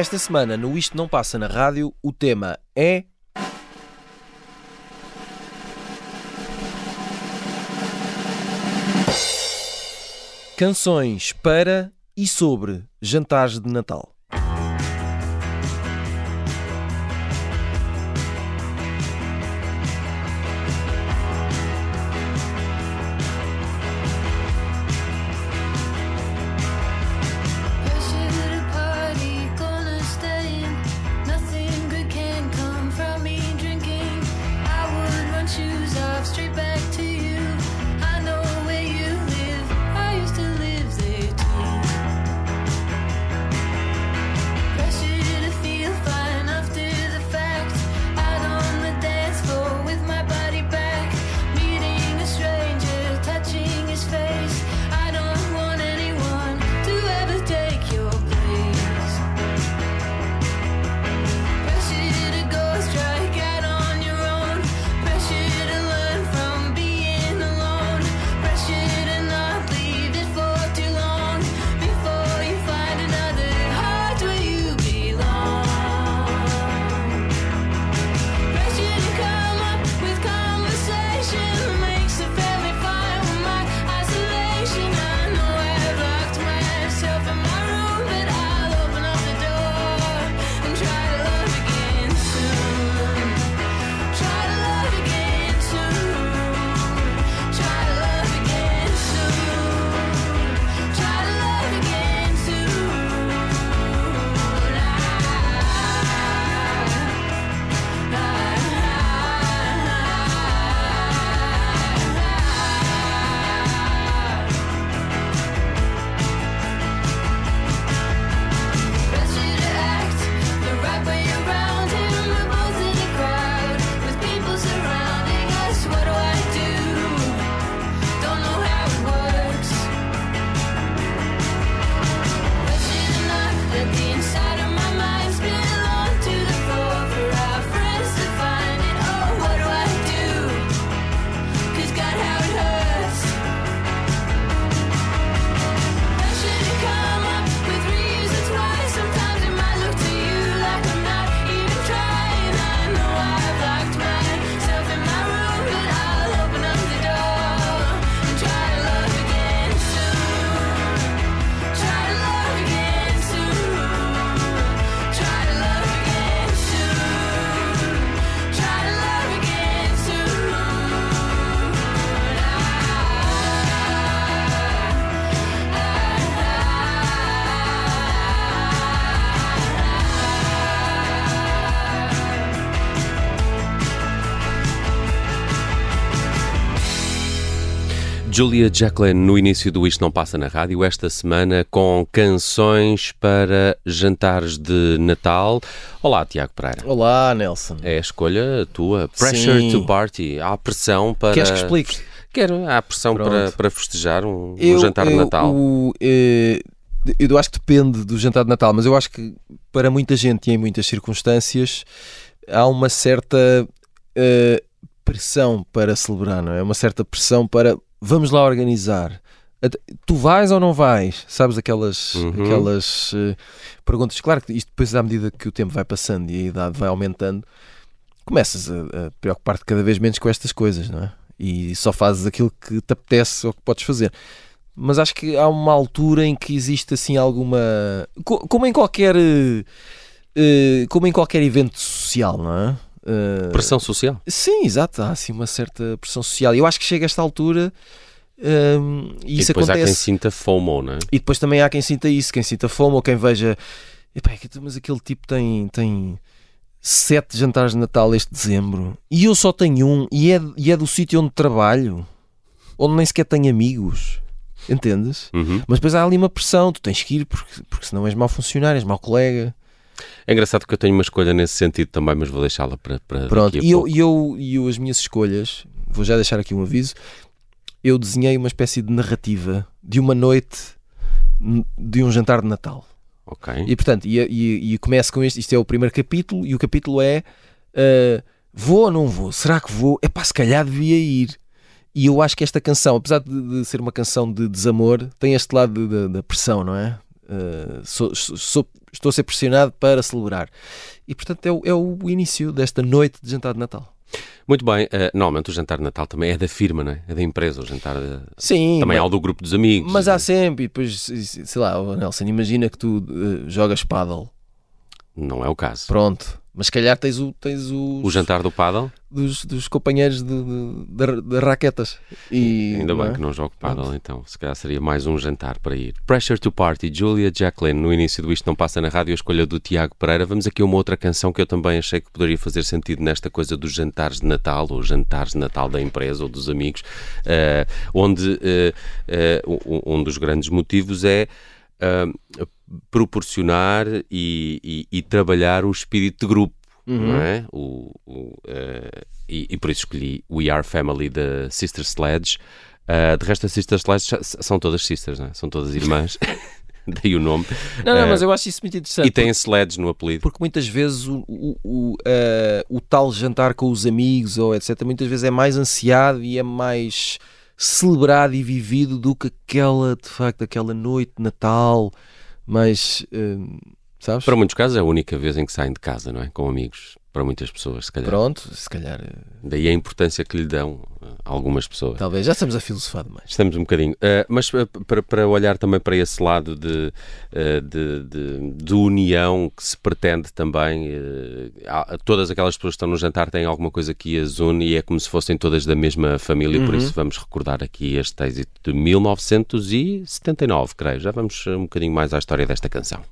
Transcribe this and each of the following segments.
Esta semana, no Isto Não Passa na Rádio, o tema é. Canções para e sobre jantares de Natal. Julia Jacqueline no início do Isto Não Passa na Rádio, esta semana com canções para jantares de Natal. Olá, Tiago Pereira. Olá, Nelson. É a escolha tua. Pressure Sim. to Party. Há pressão para. Queres que explique? Quero. Há pressão para, para festejar um, eu, um jantar eu, de Natal. O, eh, eu acho que depende do jantar de Natal, mas eu acho que para muita gente e em muitas circunstâncias há uma certa. Uh, pressão para celebrar, não é? Uma certa pressão para vamos lá organizar. Tu vais ou não vais? Sabes aquelas, uhum. aquelas uh, perguntas? Claro que isto depois, à medida que o tempo vai passando e a idade vai aumentando, começas a, a preocupar-te cada vez menos com estas coisas, não é? E só fazes aquilo que te apetece ou que podes fazer. Mas acho que há uma altura em que existe assim alguma. Como em qualquer. Uh, como em qualquer evento social, não é? Uh, pressão social? Sim, exato. Há assim uma certa pressão social. Eu acho que chega a esta altura. Um, e, e isso depois acontece. há quem sinta FOMO, não é? E depois também há quem sinta isso, quem sinta FOMO, quem veja. Epá, mas aquele tipo tem, tem sete jantares de Natal este dezembro e eu só tenho um e é, e é do sítio onde trabalho, onde nem sequer tenho amigos. Entendes? Uhum. Mas depois há ali uma pressão, tu tens que ir porque, porque senão és mau funcionário, és mau colega. É engraçado que eu tenho uma escolha nesse sentido também, mas vou deixá-la para, para Pronto, e eu, e eu, e eu, as minhas escolhas, vou já deixar aqui um aviso, eu desenhei uma espécie de narrativa de uma noite de um jantar de Natal. Ok. E portanto, e, e, e começo com este, isto é o primeiro capítulo, e o capítulo é uh, Vou ou não vou? Será que vou? É pá, se calhar devia ir. E eu acho que esta canção, apesar de, de ser uma canção de desamor, tem este lado de- de- da pressão, não é? Uh, sou- sou- estou a ser pressionado para celebrar. E portanto é o, é o início desta noite de jantar de Natal. Muito bem, eh, normalmente o jantar de Natal também é da firma, não é? É da empresa, o jantar eh, Sim, também é mas, o do grupo dos amigos. mas há sempre, e depois, sei lá, oh, Nelson, imagina que tu uh, jogas paddle, Não é o caso. pronto, mas se calhar tens, o, tens os, O jantar do paddle, dos, dos companheiros de, de, de- raquetas. E, ainda bem é? que não jogo paddle, então se calhar seria mais um jantar para ir. Pressure to Party, Julia Jacqueline, no início do Isto Não Passa na Rádio, a escolha do Tiago Pereira. Vamos aqui a uma outra canção que eu também achei que poderia fazer sentido nesta coisa dos jantares de Natal, ou jantares de Natal da empresa ou dos amigos, eh, onde eh, eh, um, um dos grandes motivos é proporcionar e, e- e trabalhar o espírito de grupo. Não é? O, o, eh, e, e por isso escolhi We Are Family da Sister Sledge. Ah, de resto, as Sister Sledge são todas sisters, é? são todas irmãs. Daí o nome. Não, não, Eh, mas eu acho isso muito interessante. E têm Sledge no apelido. Porque muitas vezes o, o, o, o tal jantar com os amigos ou etc. muitas vezes é mais ansiado e é mais celebrado e vivido do que aquela, de facto, aquela noite de Natal, mas eh, sabes? Para muitos casos é a única vez em que saem de casa, não é? Com amigos. Para muitas pessoas, se calhar. Pronto, se calhar, eh, Daí a importância que lhe dão ah, algumas pessoas. talvez, já estamos a filosofar demais. Estamos um bocadinho. Uh, mas para, para olhar também para esse lado de, uh, de, de- de união que se pretende também, uh, todas aquelas pessoas que estão no jantar têm alguma coisa que as une e é como se fossem todas da mesma família, por isso vamos recordar aqui este êxito de 1979, creio. Já vamos um bocadinho mais à história desta canção.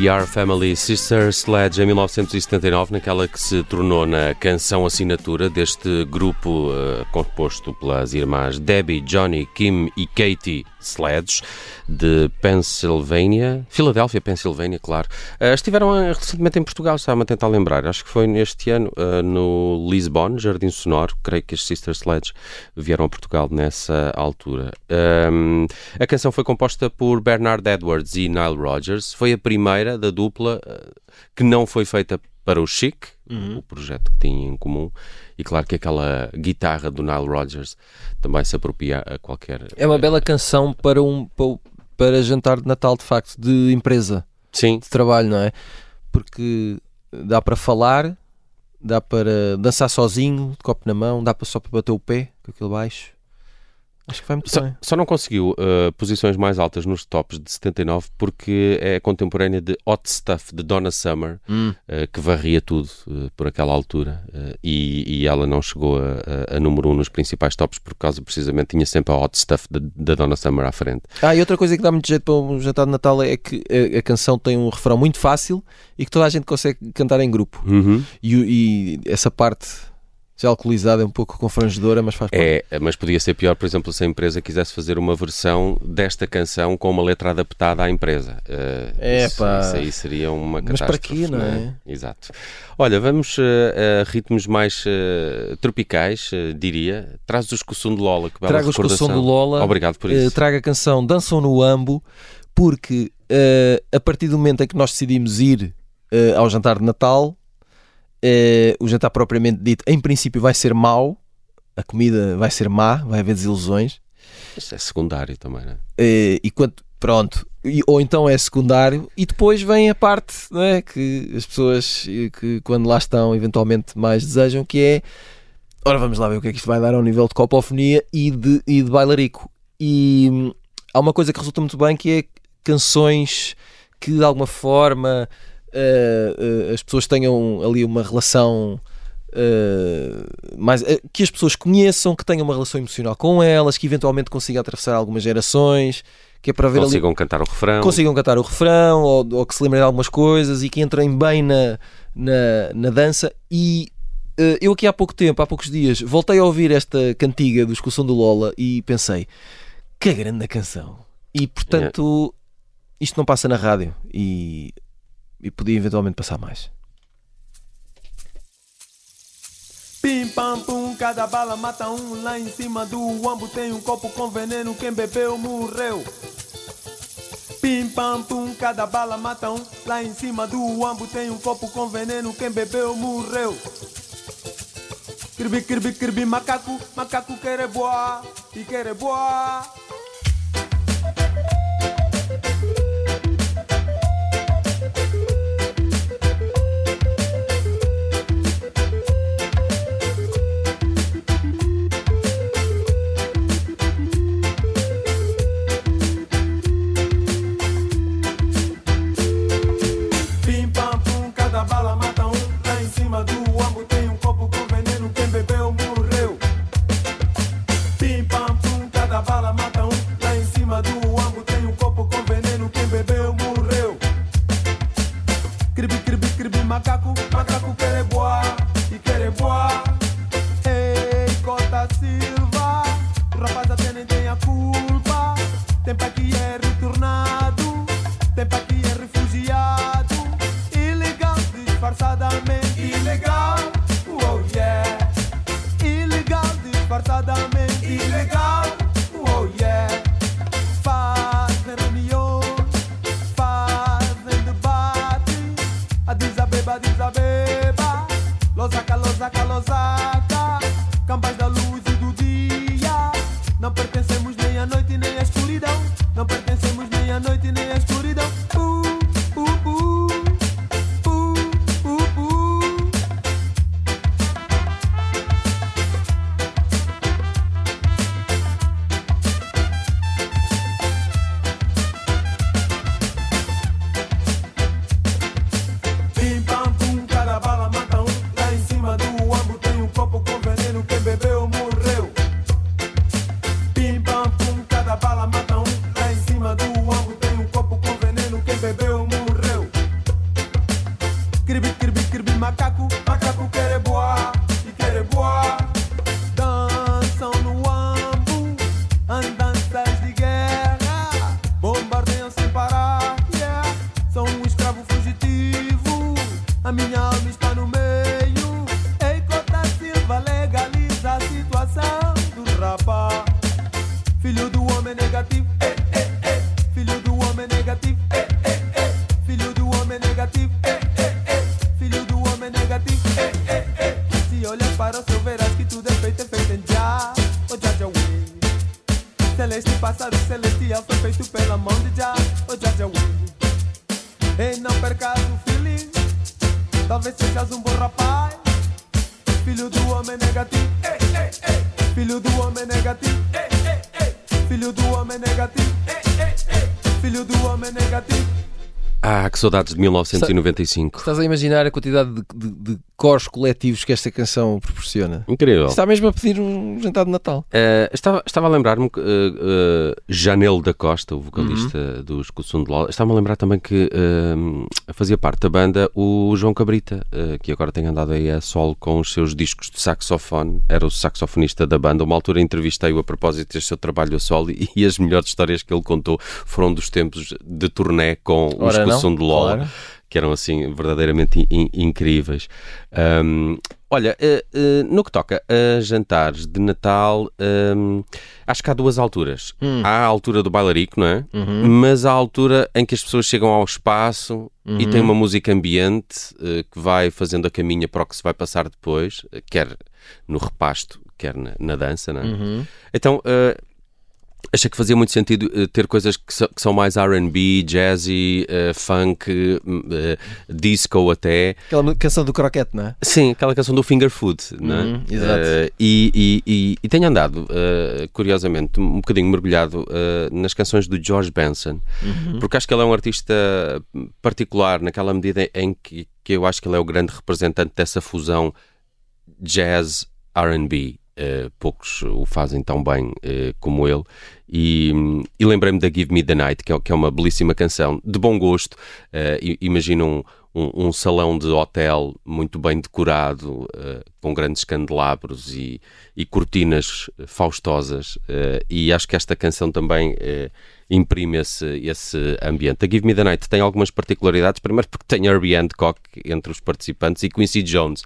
We Are Family Sister Sledge em 1979, naquela que se tornou na canção assinatura deste grupo uh, composto pelas irmãs Debbie, Johnny, Kim e Katie Sledge de Pennsylvania, Filadélfia, Pennsylvania, claro. Uh, estiveram uh, recentemente em Portugal, estava-me a tentar lembrar, acho que foi neste ano, no Lisbon, Jardim Sonoro, creio que as Sister Sledge vieram a Portugal nessa altura. Um, a canção foi composta por Bernard Edwards e Nile Rodgers, foi a primeira da dupla que não foi feita para o Chic, uhum. o projeto que tinham em comum, e claro que aquela guitarra do Nile Rodgers também se apropria a qualquer. É uma bela canção para um para jantar de Natal, de facto, de empresa, Sim. de trabalho, não é? Porque dá para falar, dá para dançar sozinho, de copo na mão, dá para só para bater o pé com aquele baixo. Acho que vai muito só, bem. Só não conseguiu uh, posições mais altas nos tops de 79 porque é contemporânea de Hot Stuff de Donna Summer, hum. uh, que varria tudo uh, por aquela altura e, e, ela não chegou a, a, a, número 1 um nos principais tops por causa precisamente tinha sempre a Hot Stuff da Donna Summer à frente. Ah, e outra coisa que dá muito jeito para um jantar de Natal é que a, a, canção tem um refrão muito fácil e que toda a gente consegue cantar em grupo. Uhum. E, e essa parte já alcoolizada é um pouco confrangedora, mas faz parte. É, mas podia ser pior, por exemplo, se a empresa quisesse fazer uma versão desta canção com uma letra adaptada à empresa. Uh, é, isso, pá. isso aí seria uma catástrofe. Mas para quê, não é? é? Exato. Olha, vamos uh, a ritmos mais uh, tropicais, diria. Traz o escoçum de Lola, que bela Traga o escoçum do Lola. Obrigado por isso. traga a canção Dançam no Ambo, porque a partir do momento em que nós decidimos ir ao jantar de Natal Uh, o jantar propriamente dito, em princípio, vai ser mau, a comida vai ser má, vai haver desilusões. Isso é secundário também, não é? Uh, e quanto, pronto, e, ou então é secundário, e depois vem a parte não é, que as pessoas, que quando lá estão, eventualmente mais desejam, que é ora vamos lá ver o que é que isto vai dar ao nível de copofonia e de, e de bailarico. E hum, há uma coisa que resulta muito bem que é canções que de alguma forma uh, uh, as pessoas tenham ali uma relação uh, mais que as pessoas conheçam, que tenham uma relação emocional com elas, que eventualmente consigam atravessar algumas gerações, que é para ver consigam ali, cantar o refrão, consigam cantar o refrão ou, ou, que se lembrem de algumas coisas e que entrem bem na, na, na dança e eu aqui há pouco tempo, há poucos dias, voltei a ouvir esta cantiga do Escussão do Lola e pensei que grande canção. E portanto, isto não passa na rádio. E e podia eventualmente passar mais. Pim pam pum, cada bala mata um. Lá em cima do ambo tem um copo com veneno. Quem bebeu morreu. Pim pam pum, cada bala mata um. Lá em cima do ambo tem um copo com veneno. Quem bebeu morreu. Kirbi, kirbi, kirbi, macaco, macaco quer boa e quer boa. Que saudades de 1995. Estás a imaginar a quantidade de, de, de cores coletivos que esta canção proporciona? Incrível. Está mesmo a pedir um jantar de Natal. Eh, estava, estava a lembrar-me que eh, Janelo da Costa, o vocalista dos Cussum de Lola, estava a lembrar também que eh, fazia parte da banda o João Cabrita, que agora tem andado aí a solo com os seus discos de saxofone. Era o saxofonista da banda. Uma altura entrevistei-o a propósito deste seu trabalho a solo e, e as melhores histórias que ele contou foram dos tempos de turnê com os Ora Cussum de Lola. claro. Que eram assim verdadeiramente in- incríveis. Ahm, olha, eh, eh, no que toca a jantares de Natal, ahm, acho que há duas alturas. Hum. Há a altura do bailarico, não é? Uhum. Mas há a altura em que as pessoas chegam ao espaço e Uhum. tem uma música ambiente eh, que vai fazendo a caminha para o que se vai passar depois, quer no repasto, quer na, na dança, não é? Uhum. Então, eh, achei que fazia muito sentido eh, ter coisas que, so- que são mais R&B, jazzy, eh, funk, eh, disco até. Aquela canção do croquete, não é? Sim, aquela canção do Finger Food, não é? Uhum, exato. E, e, e, e tenho andado, curiosamente, um bocadinho mergulhado nas canções do George Benson, Uhum. porque acho que ele é um artista particular naquela medida em que, que eu acho que ele é o grande representante dessa fusão jazz RB. Eh, poucos o fazem tão bem como ele. E, e lembrei-me da Give Me the Night, que é, que é uma belíssima canção, de bom gosto. Imagina um, um, um salão de hotel muito bem decorado, eh, com grandes candelabros e, e cortinas faustosas. eh, e acho que esta canção também eh, imprime esse, esse ambiente. A Give Me the Night tem algumas particularidades. Primeiro, porque tem Herbie Hancock entre os participantes e Quincy Jones.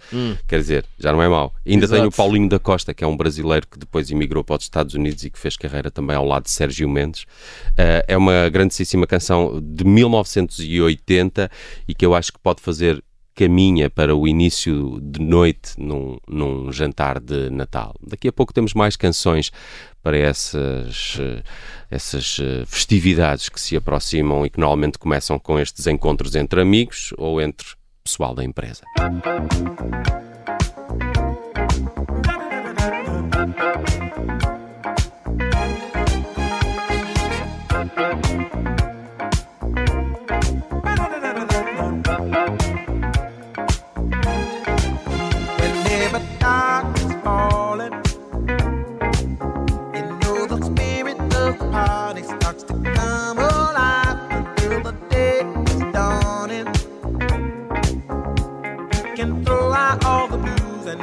Quer dizer, já não é mau. Ainda tem o Exato. Paulinho da Costa, que é um brasileiro que depois emigrou para os Estados Unidos e que fez carreira também ao lado de Sérgio Mendes. Eh, é uma grandíssima canção de 1980 e que eu acho que pode fazer caminha para o início de noite num, num jantar de Natal. Daqui a pouco temos mais canções para essas, eh, essas eh, festividades que se aproximam e que normalmente começam com estes encontros entre amigos ou entre pessoal da empresa.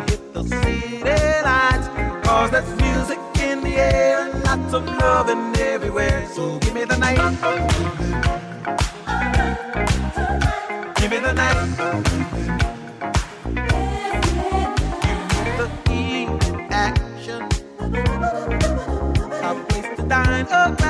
Hit the city lights, cause there's music in the air and lots of loving everywhere. So give me the night. Give me the night. dine, a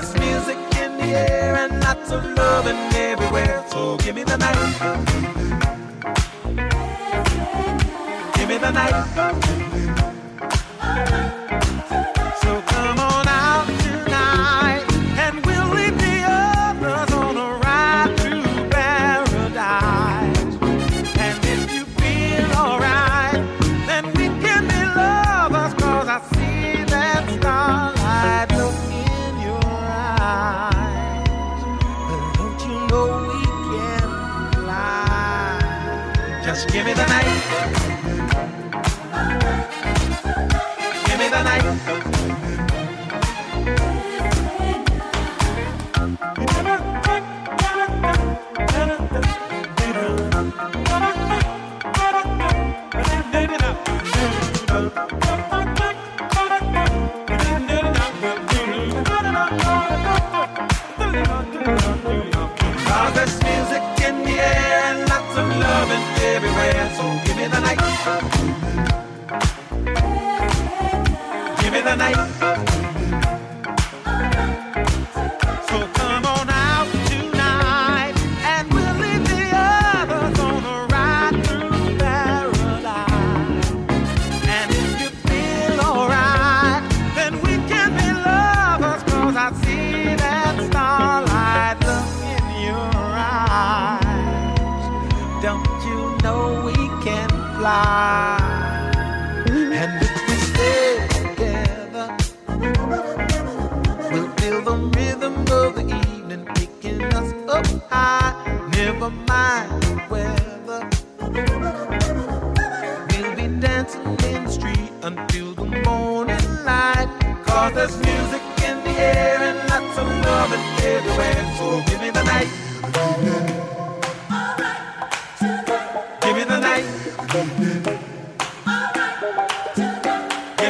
there's music in the air and lots of loving everywhere. So give me the night. Give me the night.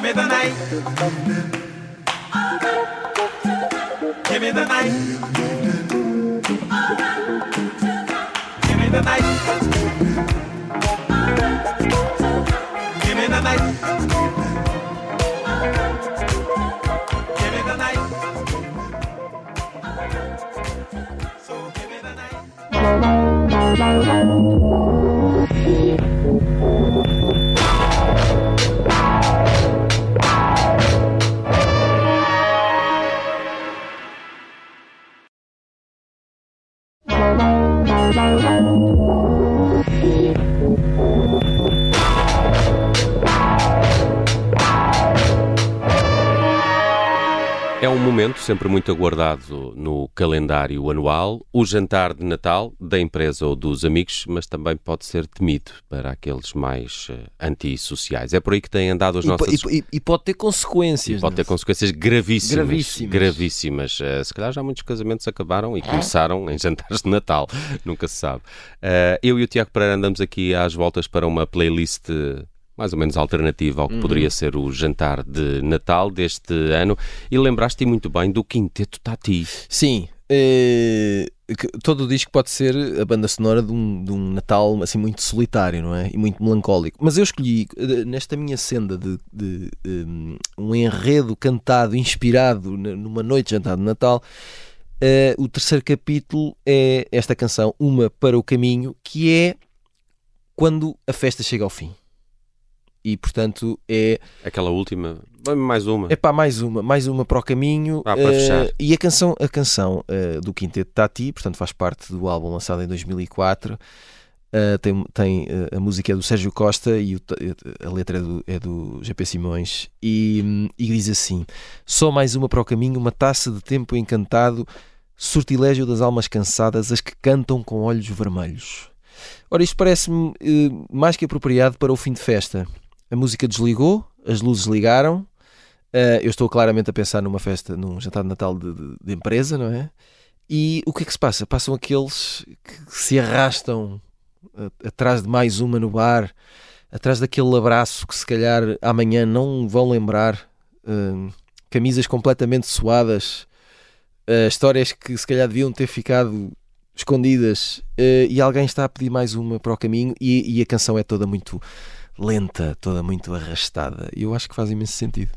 Me the night. Give me the night. Give me the night. Give me the night. Give me the night. So give me the night. Sempre muito aguardado no calendário anual, o jantar de Natal da empresa ou dos amigos, mas também pode ser temido para aqueles mais eh, antissociais. É por aí que têm andado as E, nossas po- e- e- e pode ter consequências. Pode ter não é? consequências gravíssimas. Gravíssimas. gravíssimas. Eh, se calhar já muitos casamentos acabaram e começaram em jantares de Natal. Nunca se sabe. Eh, eu e o Tiago Pereira andamos aqui às voltas para uma playlist mais ou menos alternativa ao que poderia ser o jantar de Natal deste ano. E lembraste muito bem do Quinteto Tati. Sim. eh, que todo o disco pode ser a banda sonora de um, de um Natal assim muito solitário, não é? E muito melancólico. Mas eu escolhi, eh, nesta minha senda de, de, um, um enredo cantado, inspirado numa noite de jantar de Natal, eh, o terceiro capítulo é esta canção, Uma para o Caminho, que é quando a festa chega ao fim. E portanto é Aquela última. Mais uma. é pá, mais uma, mais uma para o caminho. Ah, para eh, fechar. E a canção, a canção eh, do Quinteto Tati, portanto faz parte do álbum lançado em 2004. eh, tem tem a música é do Sérgio Costa e o a letra é do, é do GP Simões. E, hum, e diz assim: Só mais uma para o caminho, uma taça de tempo encantado, sortilégio das almas cansadas, as que cantam com olhos vermelhos. Ora, isto parece-me mais que apropriado para o fim de festa. A música desligou, as luzes ligaram. eh, eu estou claramente a pensar numa festa, num jantar de Natal de, de- de empresa, não é? E o que é que se passa? Passam aqueles que se arrastam atrás de mais uma no bar, atrás daquele abraço que se calhar amanhã não vão lembrar, eh, camisas completamente suadas, eh, histórias que se calhar deviam ter ficado escondidas eh, e alguém está a pedir mais uma para o caminho e, e a canção é toda muito lenta, toda muito arrastada. E eu acho que faz imenso sentido.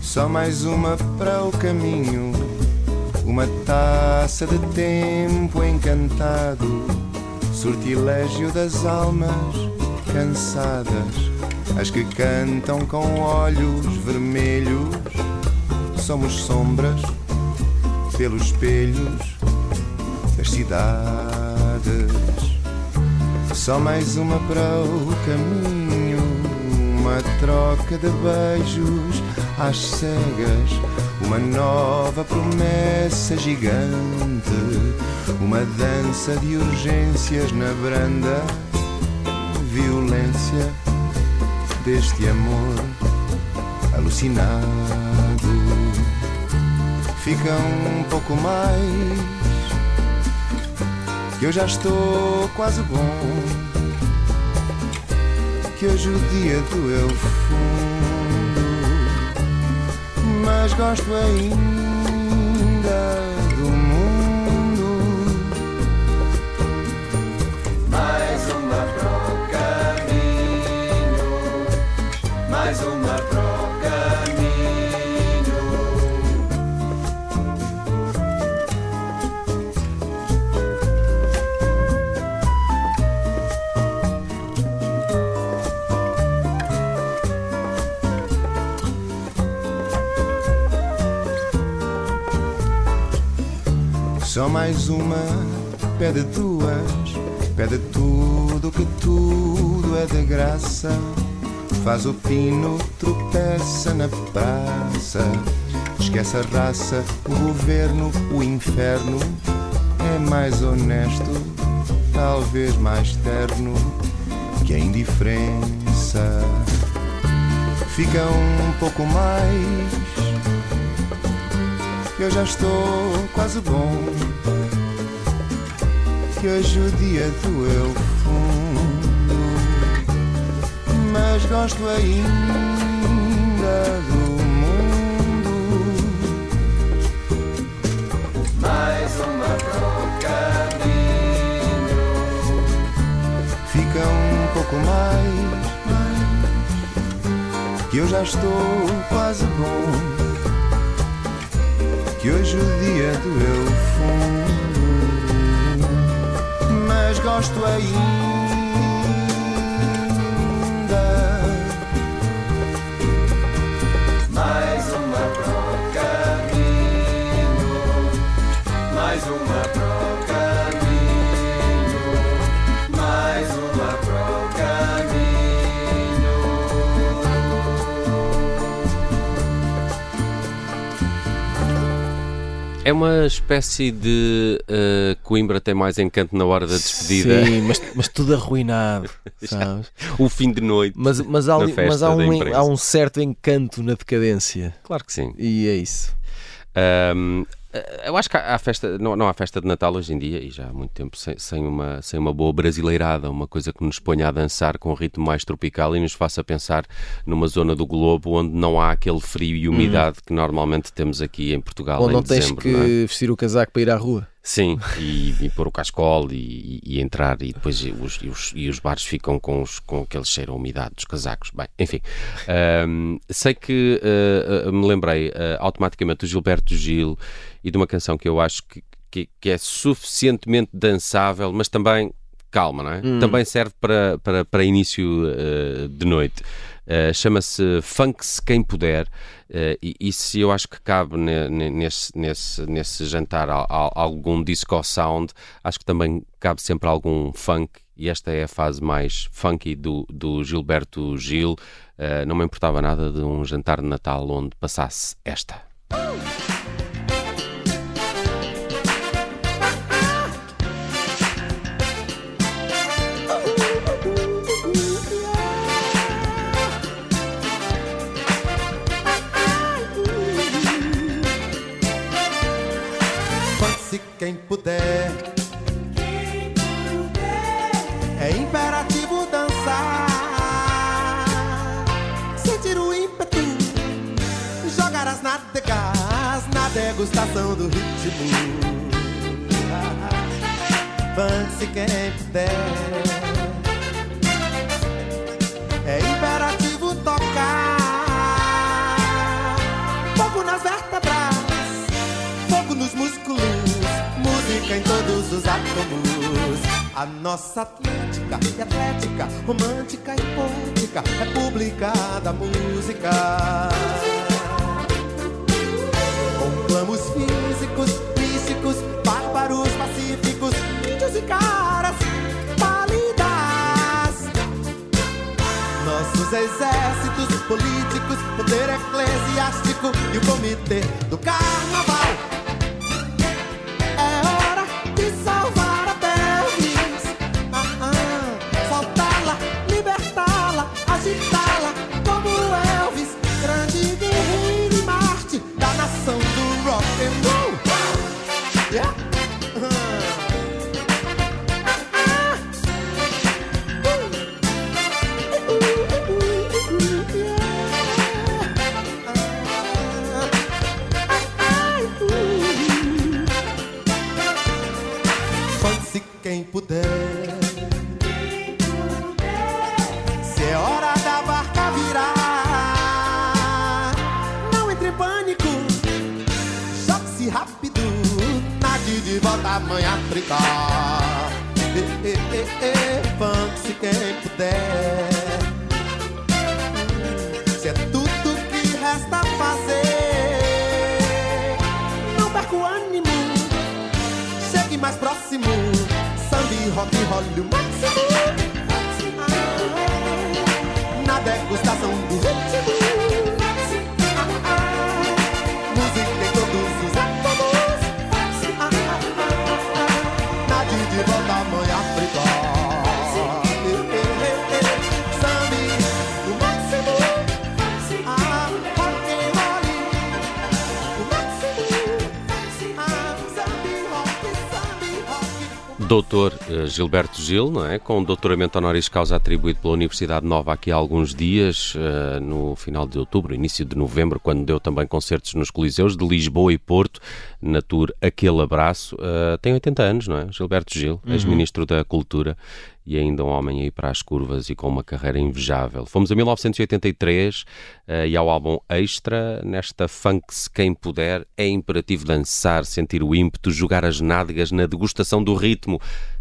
Só mais uma para o caminho, uma taça de tempo encantado, sortilégio das almas cansadas, as que cantam com olhos vermelhos. Somos sombras pelos espelhos das cidades. Só mais uma para o caminho, uma troca de beijos às cegas, uma nova promessa gigante, uma dança de urgências na branda violência deste amor alucinado. Fica um pouco mais, que eu já estou quase bom. Que hoje o dia doeu fundo, mas gosto ainda Só mais uma, pede duas, pede tudo que tudo é de graça. Faz o pino, tropeça na praça. Esquece a raça, o governo, o inferno. É mais honesto, talvez mais terno que a indiferença. Fica um pouco mais eu já estou quase bom. Que hoje o dia doeu fundo, mas gosto ainda do mundo. Mais uma pro caminho, fica um pouco mais, mais, que eu já estou quase bom que hoje o dia doeu fundo, mas gosto ainda. É uma espécie de uh, Coimbra tem mais encanto na hora da despedida. Sim, mas, mas tudo arruinado, sabes? O fim de noite. Mas, mas, há, mas há, um, há um certo encanto na decadência. Claro que sim. E é isso. Ahm, eu acho que há festa, não, não há festa de Natal hoje em dia, e já há muito tempo, sem, sem uma, sem uma boa brasileirada, uma coisa que nos ponha a dançar com um ritmo mais tropical e nos faça pensar numa zona do globo onde não há aquele frio e umidade que normalmente temos aqui em Portugal Ou em não tens dezembro. que não é? vestir o casaco para ir à rua. Sim, e, e pôr o cascol e, e- entrar e depois os, e os, e os bares ficam com, os, com aquele cheiro a umidade dos casacos. Bem, enfim, ahm, sei que ah, me lembrei ah, automaticamente do Gilberto Gil e de uma canção que eu acho que, que, que é suficientemente dançável, mas também calma, não é? Também serve para, para, para início ah, de noite. Uh, chama-se Funk-se Quem Puder, uh, e isso eu acho que cabe ne- ne- nesse, nesse, nesse jantar al- al- algum disco sound, acho que também cabe sempre algum funk, e esta é a fase mais funky do, do Gilberto Gil. Uh, não me importava nada de um jantar de Natal onde passasse esta. Funk-se quem puder. É imperativo tocar. Fogo nas vértebras fogo nos músculos, música em todos os átomos. A nossa Atlântica e Atlética, romântica e poética, República da Música. Conclamos físicos, Nossos exércitos, políticos, poder eclesiástico e o comitê do carnaval. Puder. Se é hora da barca virar, não entre em pânico. Jogue-se rápido, nade de volta à mãe África. E, e, e, e, Fã-se quem puder. hockey hall, do maximum. Doutor eh, Gilberto Gil, não é? Com doutoramento honoris causa atribuído pela Universidade Nova aqui há alguns dias, eh, no final de outubro, início de novembro, quando deu também concertos nos Coliseus de Lisboa e Porto, na tour Aquele Abraço. Eh, tem 80 anos, não é? Gilberto Gil, ex-ministro da Cultura e ainda um homem aí para as curvas e com uma carreira invejável. Fomos a 1983 eh, e ao álbum Extra, nesta funk-se quem puder, é imperativo dançar, sentir o ímpeto, jogar as nádegas na degustação do ritmo.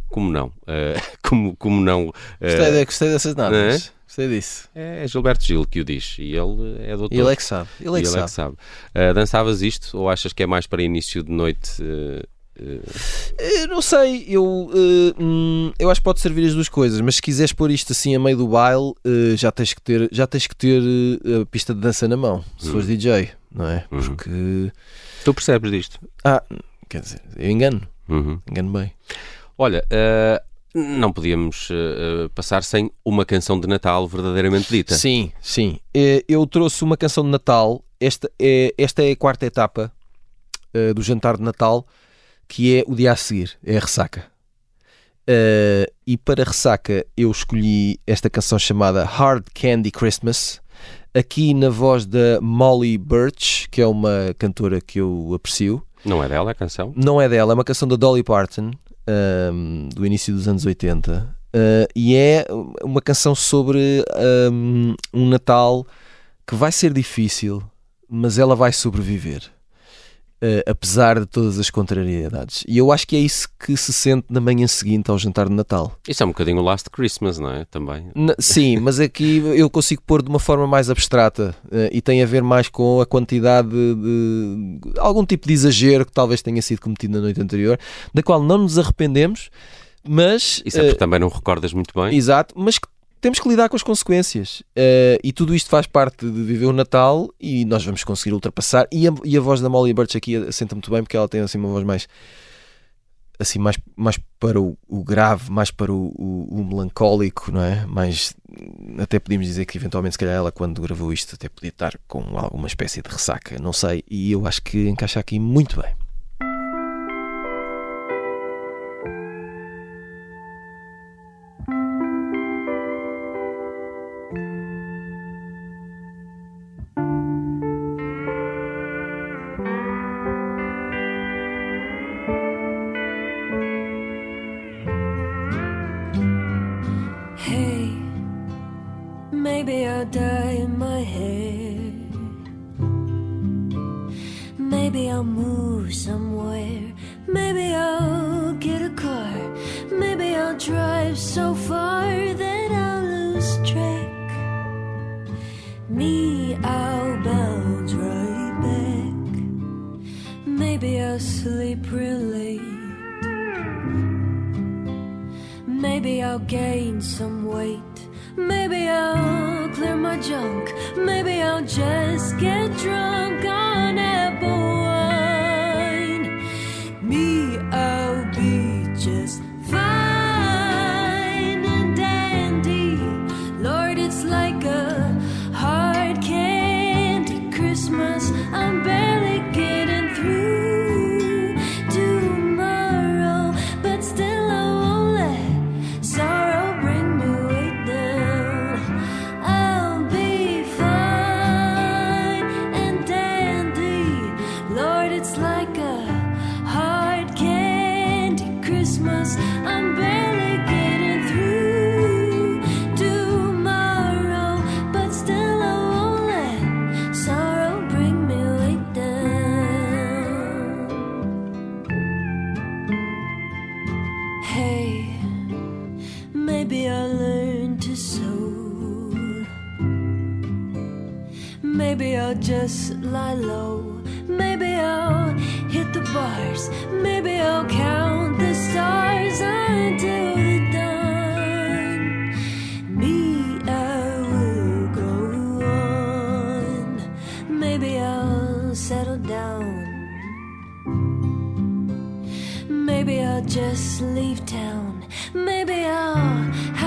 Como não? Eh, como, como não? eh, Gostei, gostei dessas nadas. Gostei disso. é Gilberto Gil que o diz e ele é doutor. Ele é que sabe. Ele é que ele é sabe. que sabe. Eh, dançavas isto ou achas que é mais para início de noite? eh, eh, Eu não sei, eu, eh, hum, eu acho que pode servir as duas coisas, mas se quiseres pôr isto assim a meio do baile, eh, já tens que ter, já tens que ter a pista de dança na mão, se fores DJ, não é? Uhum. Porque. tu percebes disto? Ah, quer dizer, eu engano, Uhum. engano bem. Olha, não podíamos passar sem uma canção de Natal verdadeiramente dita. Sim, sim. Eu trouxe uma canção de Natal. Esta é, esta é a quarta etapa do jantar de Natal, que é o dia a seguir, é a ressaca. Eh, e para a ressaca eu escolhi esta canção chamada Hard Candy Christmas, aqui na voz da Molly Birch, que é uma cantora que eu aprecio. Não é dela a canção? Não é dela, é uma canção da Dolly Parton, ahm, do início dos anos 80. ah, e é uma canção sobre ahm, um Natal que vai ser difícil, mas ela vai sobreviver. Ah, apesar de todas as contrariedades. E eu acho que é isso que se sente na manhã seguinte ao jantar de Natal. Isso é um bocadinho o Last Christmas, não é? Também. N- Sim, mas aqui eu consigo pôr de uma forma mais abstrata eh, e tem a ver mais com a quantidade de, de- algum tipo de exagero que talvez tenha sido cometido na noite anterior, da qual não nos arrependemos, mas Isso é porque também não recordas muito bem. exato, mas que temos que lidar com as consequências Eh, e tudo isto faz parte de viver o Natal e nós vamos conseguir ultrapassar e a, e a voz da Molly Birch aqui assenta muito bem porque ela tem assim uma voz mais assim mais, mais para o, o grave, mais para o, o- o melancólico, não é? Mais até podíamos dizer que eventualmente se calhar ela quando gravou isto até podia estar com alguma espécie de ressaca, não sei, e eu acho que encaixa aqui muito bem.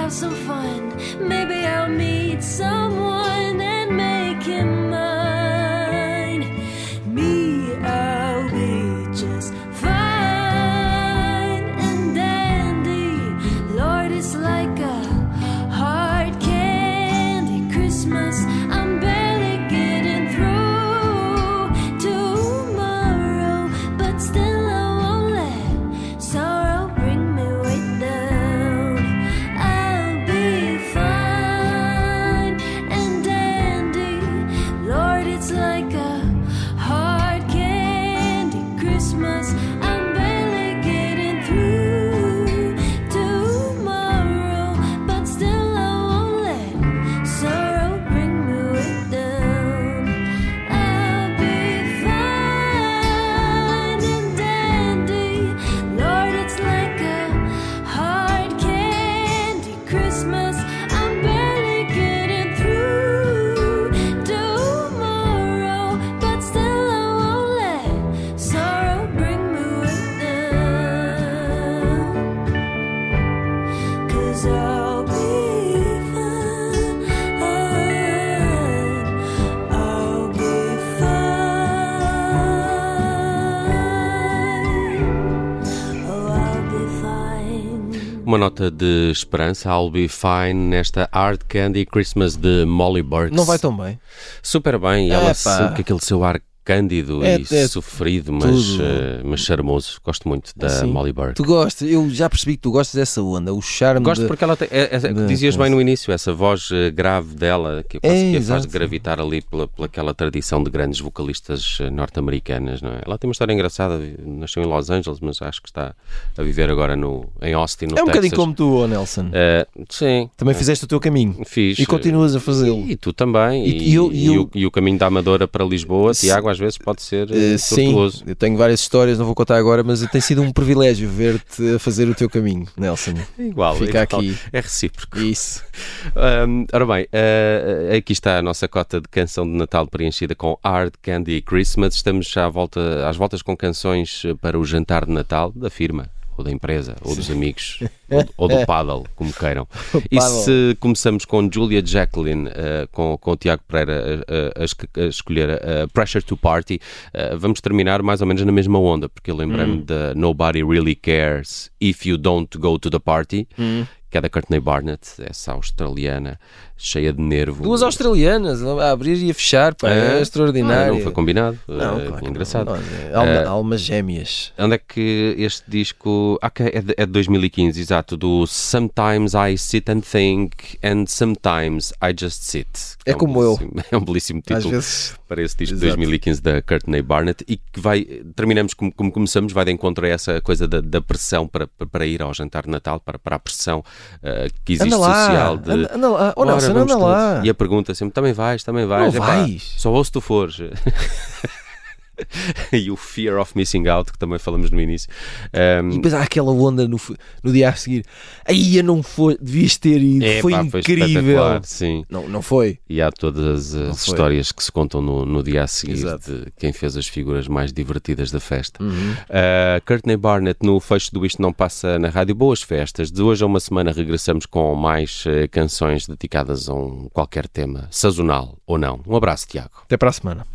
Have some fun. Uma nota de esperança, I'll be fine nesta Hard Candy Christmas de Molly Burks. Não vai tão bem. Super bem, e ela sabe que aquele seu ar cândido É- e é sofrido, mas, eh, mas charmoso. Gosto muito da Assim, Molly Burks. Tu gostas, eu já percebi que tu gostas dessa onda, o charme Gosto de- porque ela tem, é, é, de- dizias bem no início, essa voz eh, grave dela que, quase É, que a faz gravitar ali pela, pelaquela tradição de grandes vocalistas eh, norte-americanas. Não é? Ela tem uma história engraçada, nasceu em Los Angeles, mas acho que está a viver agora no, em Austin, no É um Texas. bocadinho como tu, oh Nelson. Eh, sim, Também fizeste o teu caminho fiz. e continuas a fazê-lo. E tu também. E- E, e eu- e e eu- o, e o caminho da Amadora para Lisboa, Tiago, às vezes pode ser eh, sim, tortuoso. eu tenho várias histórias, não vou contar agora, mas tem sido um privilégio ver-te a fazer o teu caminho, Nelson. Igual, Fica aqui. É recíproco. Isso. Um, ora bem, uh, aqui está a nossa cota de canção de Natal preenchida com Hard Candy Christmas. Estamos já à volta, às voltas com canções uh, para o jantar de Natal da firma. Ou da empresa, ou dos amigos, ou, ou do paddle, como queiram. E se começamos com Julia Jacqueline, uh, com, com o Tiago Pereira a, a- escolher a Pressure to Party, uh, vamos terminar mais ou menos na mesma onda, porque eu lembrei-me da Nobody Really Cares If You Don't Go to the Party, que é da Courtney Barnett, essa australiana, cheia de nervo. Duas australianas a abrir e a fechar, pá, é, É? extraordinário. Ah, não foi combinado. Não, Eh, claro engraçado. Não, é alma- Eh, almas gêmeas. Onde é que este disco. Ah, é de, é de 2015, exato. Do Sometimes I Sit and Think and Sometimes I Just Sit. É um como eu. belíssimo- É um belíssimo Às título vezes. Para esse disco de Exato. 2015 da Courtney Barnett e que vai. Terminamos como, como começamos, vai de encontro a essa coisa da, da pressão para, para- ir ao jantar de Natal, para, para a pressão eh, que existe Anda lá, social de. anda, anda lá. Oh, "Bora, Nelson, vamos anda todos." lá. E a pergunta sempre: também vais, também vais. Não Epá, vais. Só ouço tu fores. e o Fear of Missing Out, que também falamos no início. Um, E depois há aquela onda no, no dia a seguir. Aí eu não foi, devias ter ido, é, foi pá, incrível. espetacular, sim. não, não foi. E há todas Não as foi. histórias que se contam no, no dia a seguir Exato. de quem fez as figuras mais divertidas da festa. Uhum. Uh, Courtney Barnett no fecho do Isto Não Passa na Rádio. Boas festas. De hoje a uma semana regressamos com mais uh, canções dedicadas a um qualquer tema, sazonal ou não. Um abraço, Tiago. Até para a semana.